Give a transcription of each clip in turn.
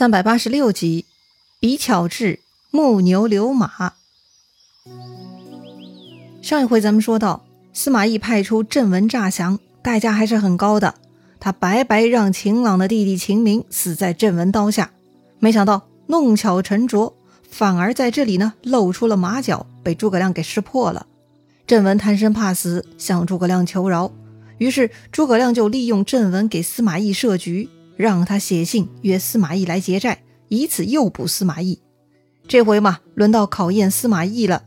三百八十六集，比巧智木牛流马。上一回咱们说到，司马懿派出郑文诈降，代价还是很高的。他白白让秦朗的弟弟秦明死在郑文刀下，没想到弄巧成拙，反而在这里呢露出了马脚，被诸葛亮给识破了。郑文贪生怕死，向诸葛亮求饶，于是诸葛亮就利用郑文给司马懿设局。让他写信约司马懿来结寨，以此诱捕司马懿。这回嘛，轮到考验司马懿了。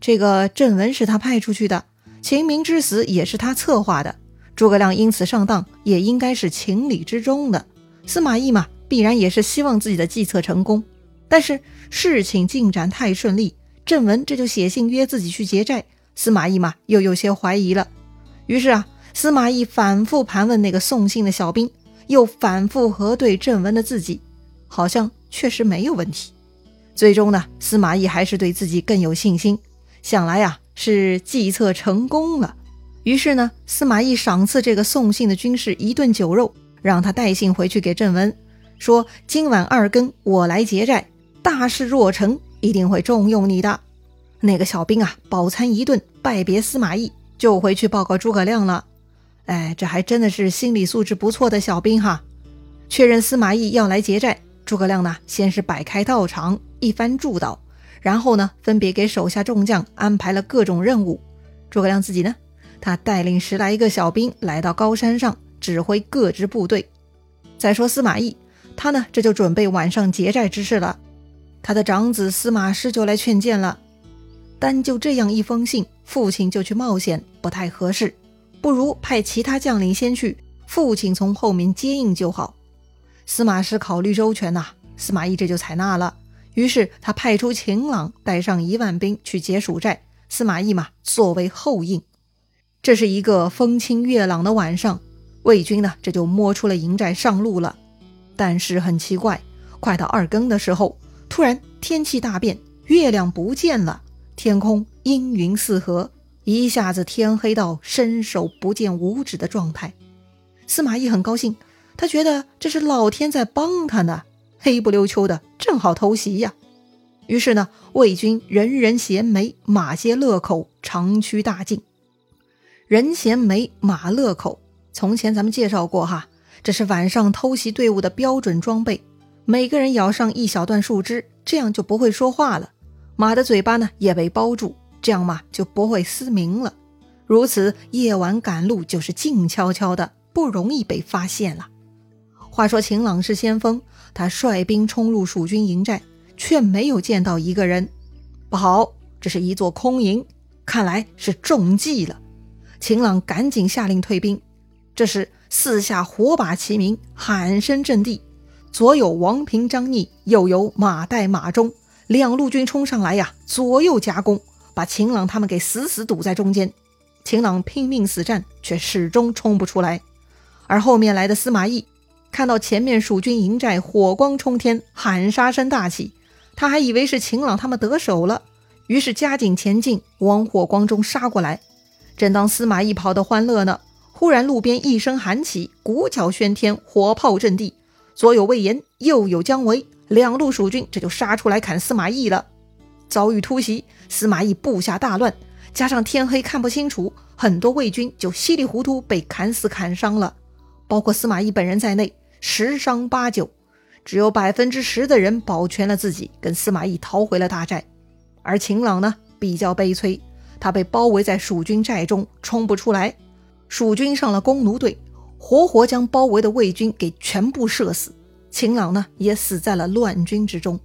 这个郑文是他派出去的，秦明之死也是他策划的。诸葛亮因此上当，也应该是情理之中的。司马懿嘛，必然也是希望自己的计策成功。但是事情进展太顺利，郑文这就写信约自己去结寨，司马懿嘛又有些怀疑了。于是啊，司马懿反复盘问那个送信的小兵。又反复核对正文的字迹，好像确实没有问题。最终呢，司马懿还是对自己更有信心，想来呀是计策成功了。于是呢，司马懿赏赐这个送信的军士一顿酒肉，让他带信回去给正文，说今晚二更我来结债，大事若成，一定会重用你的。那个小兵啊，饱餐一顿，拜别司马懿，就回去报告诸葛亮了。哎，这还真的是心理素质不错的小兵哈！确认司马懿要来劫寨，诸葛亮呢先是摆开道场，一番祝祷，然后呢分别给手下众将安排了各种任务。诸葛亮自己呢，他带领十来个小兵来到高山上，指挥各支部队。再说司马懿，他呢这就准备晚上劫寨之事了。他的长子司马师就来劝谏了，单就这样一封信，父亲就去冒险，不太合适。不如派其他将领先去，父亲从后面接应就好。司马师考虑周全呐，司马懿这就采纳了。于是他派出秦朗带上一万兵去解蜀寨，司马懿嘛作为后应。这是一个风清月朗的晚上，魏军呢这就摸出了营寨上路了。但是很奇怪，快到二更的时候，突然天气大变，月亮不见了，天空阴云四合。一下子天黑到伸手不见五指的状态，司马懿很高兴，他觉得这是老天在帮他呢，黑不溜秋的正好偷袭呀。于是呢，魏军人人衔枚，马歇勒口，长驱大进。人衔枚，马勒口，从前咱们介绍过哈，这是晚上偷袭队伍的标准装备。每个人咬上一小段树枝，这样就不会说话了，马的嘴巴呢也被包住。这样嘛，就不会失明了。如此夜晚赶路就是静悄悄的，不容易被发现了。话说秦朗是先锋，他率兵冲入蜀军营寨，却没有见到一个人。不好，这是一座空营，看来是中计了。秦朗赶紧下令退兵。这时四下火把齐鸣，喊声震地，左有王平、张逆，右有马岱、马忠，两路军冲上来呀，左右夹攻。把秦朗他们给死死堵在中间，秦朗拼命死战，却始终冲不出来。而后面来的司马懿看到前面蜀军营寨火光冲天，喊杀声大起，他还以为是秦朗他们得手了，于是加紧前进，往火光中杀过来。正当司马懿跑得欢乐呢，忽然路边一声喊起，鼓角喧天，火炮震地，左有魏延，右有姜维，两路蜀军这就杀出来砍司马懿了。遭遇突袭，司马懿部下大乱，加上天黑看不清楚，很多魏军就稀里糊涂被砍死砍伤了，包括司马懿本人在内，十伤八九，只有百分之十的人保全了自己，跟司马懿逃回了大寨。而秦朗呢，比较悲催，他被包围在蜀军寨中，冲不出来。蜀军上了弓弩队，活活将包围的魏军给全部射死。秦朗呢，也死在了乱军之中。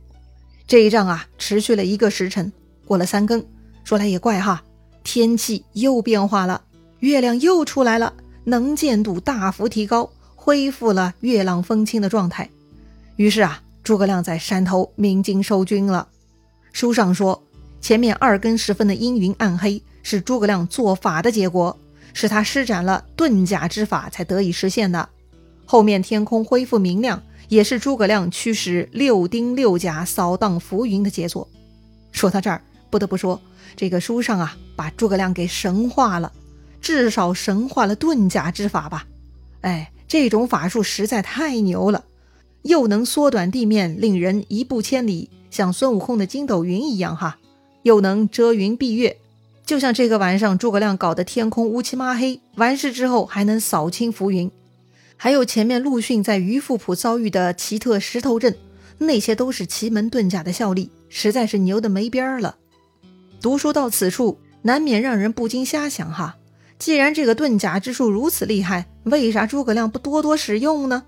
这一仗啊，持续了一个时辰。过了三更，说来也怪哈，天气又变化了，月亮又出来了，能见度大幅提高，恢复了月朗风清的状态。于是啊，诸葛亮在山头鸣金收军了。书上说，前面二更时分的阴云暗黑是诸葛亮做法的结果，是他施展了遁甲之法才得以实现的。后面天空恢复明亮。也是诸葛亮驱使六丁六甲扫荡浮云的杰作。说到这儿，不得不说，这个书上啊，把诸葛亮给神化了，至少神化了遁甲之法吧。哎，这种法术实在太牛了，又能缩短地面，令人一步千里，像孙悟空的筋斗云一样哈，又能遮云蔽月，就像这个晚上诸葛亮搞的天空乌漆麻黑，完事之后还能扫清浮云。还有前面陆逊在鱼富浦遭遇的奇特石头阵，那些都是奇门遁甲的效力，实在是牛的没边儿了。读书到此处，难免让人不禁瞎想哈。既然这个遁甲之术如此厉害，为啥诸葛亮不多多使用呢？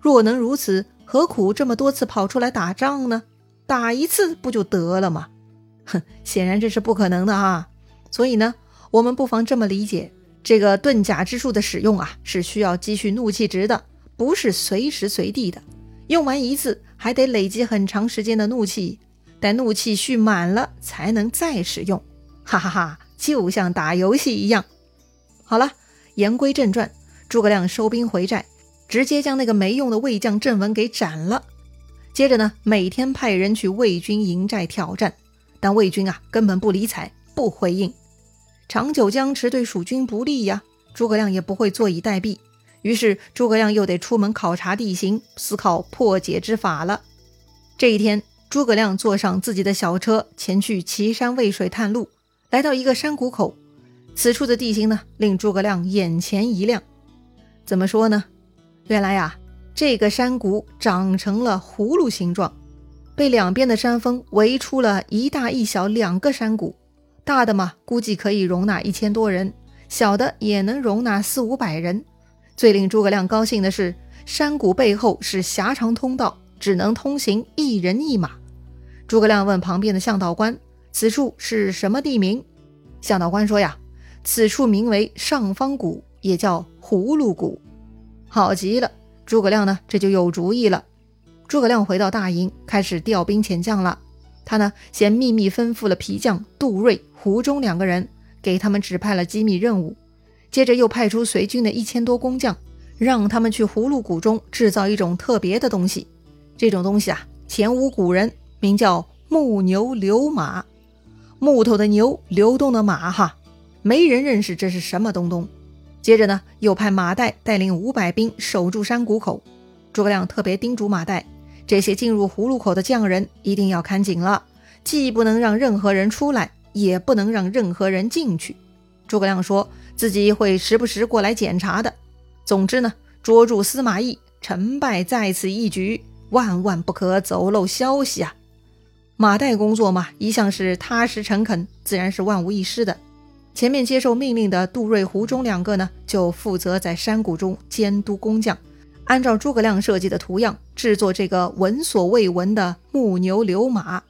若能如此，何苦这么多次跑出来打仗呢？打一次不就得了吗？哼，显然这是不可能的啊。所以呢，我们不妨这么理解。这个遁甲之术的使用啊，是需要积蓄怒气值的，不是随时随地的。用完一次，还得累积很长时间的怒气，待怒气蓄满了，才能再使用。哈哈哈，就像打游戏一样。好了，言归正传，诸葛亮收兵回寨，直接将那个没用的魏将郑文给斩了。接着呢，每天派人去魏军营寨挑战，但魏军啊，根本不理睬，不回应。长久僵持对蜀军不利呀，诸葛亮也不会坐以待毙。于是诸葛亮又得出门考察地形，思考破解之法了。这一天，诸葛亮坐上自己的小车，前去岐山渭水探路。来到一个山谷口，此处的地形呢，令诸葛亮眼前一亮。怎么说呢？原来呀，这个山谷长成了葫芦形状，被两边的山峰围出了一大一小两个山谷。大的嘛，估计可以容纳一千多人；小的也能容纳四五百人。最令诸葛亮高兴的是，山谷背后是狭长通道，只能通行一人一马。诸葛亮问旁边的向导官：“此处是什么地名？”向导官说：“呀，此处名为上方谷，也叫葫芦谷。”好极了，诸葛亮呢，这就有主意了。诸葛亮回到大营，开始调兵遣将了。他呢，先秘密吩咐了皮匠杜瑞。胡中两个人给他们指派了机密任务，接着又派出随军的一千多工匠，让他们去葫芦谷中制造一种特别的东西。这种东西啊，前无古人，名叫木牛流马，木头的牛，流动的马，哈，没人认识这是什么东东。接着呢，又派马岱带领五百兵守住山谷口。诸葛亮特别叮嘱马岱，这些进入葫芦口的匠人一定要看紧了，既不能让任何人出来。也不能让任何人进去。诸葛亮说自己会时不时过来检查的。总之呢，捉住司马懿，成败在此一举，万万不可走漏消息啊！马岱工作嘛，一向是踏实诚恳，自然是万无一失的。前面接受命令的杜瑞、胡忠两个呢，就负责在山谷中监督工匠，按照诸葛亮设计的图样制作这个闻所未闻的木牛流马。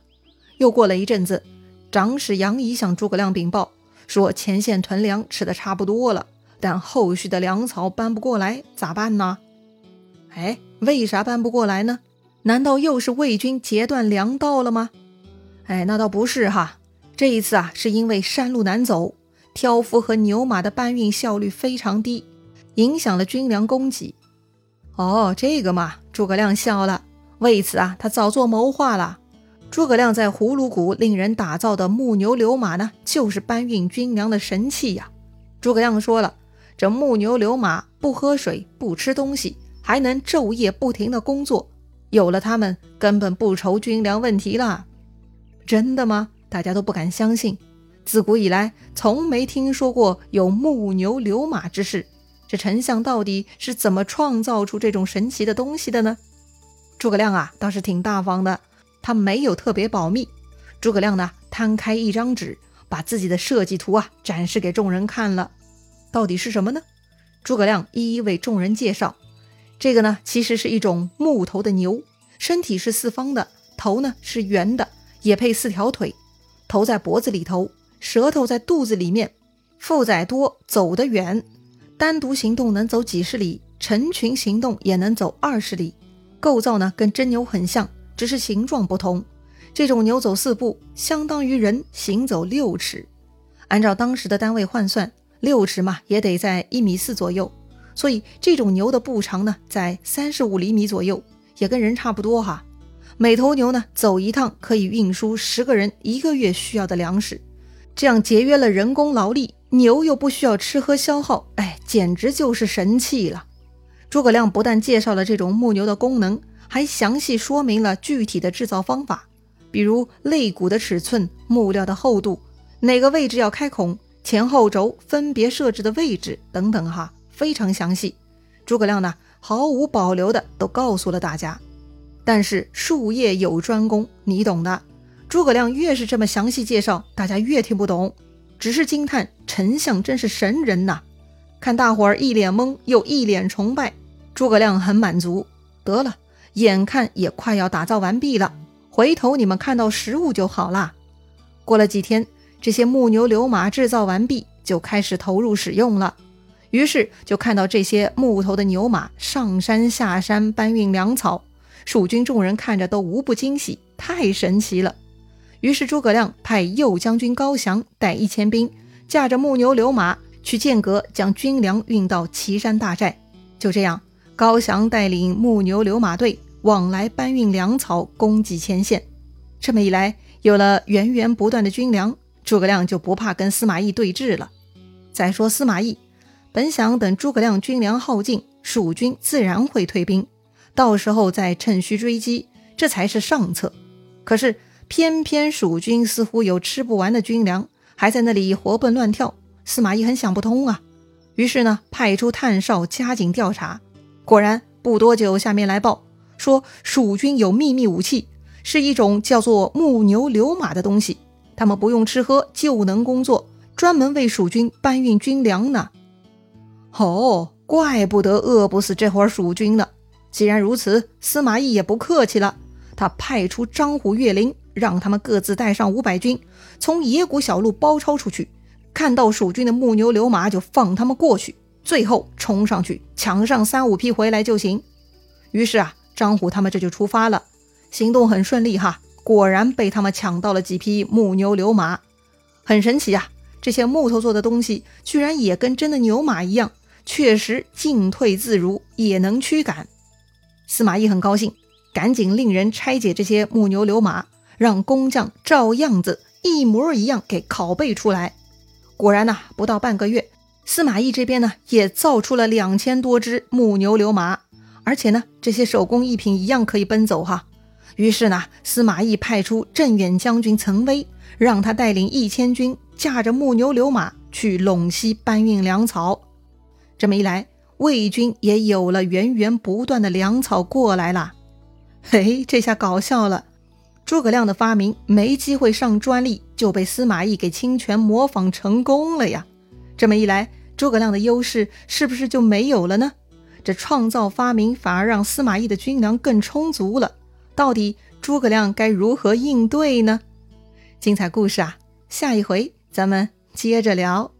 又过了一阵子。长史杨仪向诸葛亮禀报说：“前线屯粮吃的差不多了，但后续的粮草搬不过来，咋办呢？”哎，为啥搬不过来呢？难道又是魏军截断粮道了吗？哎，那倒不是哈，这一次啊，是因为山路难走，挑夫和牛马的搬运效率非常低，影响了军粮供给。哦，这个嘛，诸葛亮笑了。为此啊，他早做谋划了。诸葛亮在葫芦谷令人打造的木牛流马呢，就是搬运军粮的神器呀。诸葛亮说了，这木牛流马不喝水、不吃东西，还能昼夜不停的工作，有了它们，根本不愁军粮问题了。真的吗？大家都不敢相信。自古以来，从没听说过有木牛流马之事。这丞相到底是怎么创造出这种神奇的东西的呢？诸葛亮啊，倒是挺大方的。他没有特别保密。诸葛亮呢，摊开一张纸，把自己的设计图啊展示给众人看了。到底是什么呢？诸葛亮一一为众人介绍。这个呢，其实是一种木头的牛，身体是四方的，头呢是圆的，也配四条腿。头在脖子里头，舌头在肚子里面。负载多，走得远，单独行动能走几十里，成群行动也能走二十里。构造呢，跟真牛很像。只是形状不同，这种牛走四步，相当于人行走六尺。按照当时的单位换算，六尺嘛，也得在一米四左右。所以这种牛的步长呢，在三十五厘米左右，也跟人差不多哈。每头牛呢，走一趟可以运输十个人一个月需要的粮食，这样节约了人工劳力，牛又不需要吃喝消耗，哎，简直就是神器了。诸葛亮不但介绍了这种木牛的功能。还详细说明了具体的制造方法，比如肋骨的尺寸、木料的厚度、哪个位置要开孔、前后轴分别设置的位置等等，哈，非常详细。诸葛亮呢，毫无保留的都告诉了大家。但是术业有专攻，你懂的。诸葛亮越是这么详细介绍，大家越听不懂，只是惊叹丞相真是神人呐。看大伙儿一脸懵，又一脸崇拜，诸葛亮很满足。得了，眼看也快要打造完毕了，回头你们看到实物就好啦。过了几天，这些木牛流马制造完毕，就开始投入使用了。于是就看到这些木头的牛马上山下山搬运粮草。蜀军众人看着都无不惊喜，太神奇了。于是诸葛亮派右将军高翔带一千兵，驾着木牛流马去剑阁，将军粮运到岐山大寨。就这样，高翔带领木牛流马队往来搬运粮草，供给前线。这么一来，有了源源不断的军粮，诸葛亮就不怕跟司马懿对峙了。再说司马懿，本想等诸葛亮军粮耗尽，蜀军自然会退兵。到时候再趁虚追击，这才是上策。可是偏偏蜀军似乎有吃不完的军粮，还在那里活蹦乱跳。司马懿很想不通啊，于是呢，派出探哨加紧调查。果然不多久，下面来报说蜀军有秘密武器，是一种叫做木牛流马的东西，他们不用吃喝就能工作，专门为蜀军搬运军粮呢。哦，怪不得饿不死这伙蜀军呢。既然如此，司马懿也不客气了。他派出张虎、岳灵，让他们各自带上五百军，从野谷小路包抄出去。看到蜀军的木牛流马，就放他们过去。最后冲上去抢上三五匹回来就行。于是啊，张虎他们这就出发了。行动很顺利哈，果然被他们抢到了几匹木牛流马。很神奇啊，这些木头做的东西，居然也跟真的牛马一样，确实进退自如，也能驱赶。司马懿很高兴，赶紧令人拆解这些木牛流马，让工匠照样子一模一样给拷贝出来。果然呐，不到半个月，司马懿这边呢也造出了两千多只木牛流马，而且呢这些手工艺品一样可以奔走哈。于是呢，司马懿派出镇远将军岑威，让他带领一千军，驾着木牛流马去陇西搬运粮草。这么一来。魏军也有了源源不断的粮草过来了，嘿，这下搞笑了。诸葛亮的发明没机会上专利，就被司马懿给侵权模仿成功了呀！这么一来，诸葛亮的优势是不是就没有了呢？这创造发明反而让司马懿的军粮更充足了。到底诸葛亮该如何应对呢？精彩故事啊，下一回咱们接着聊。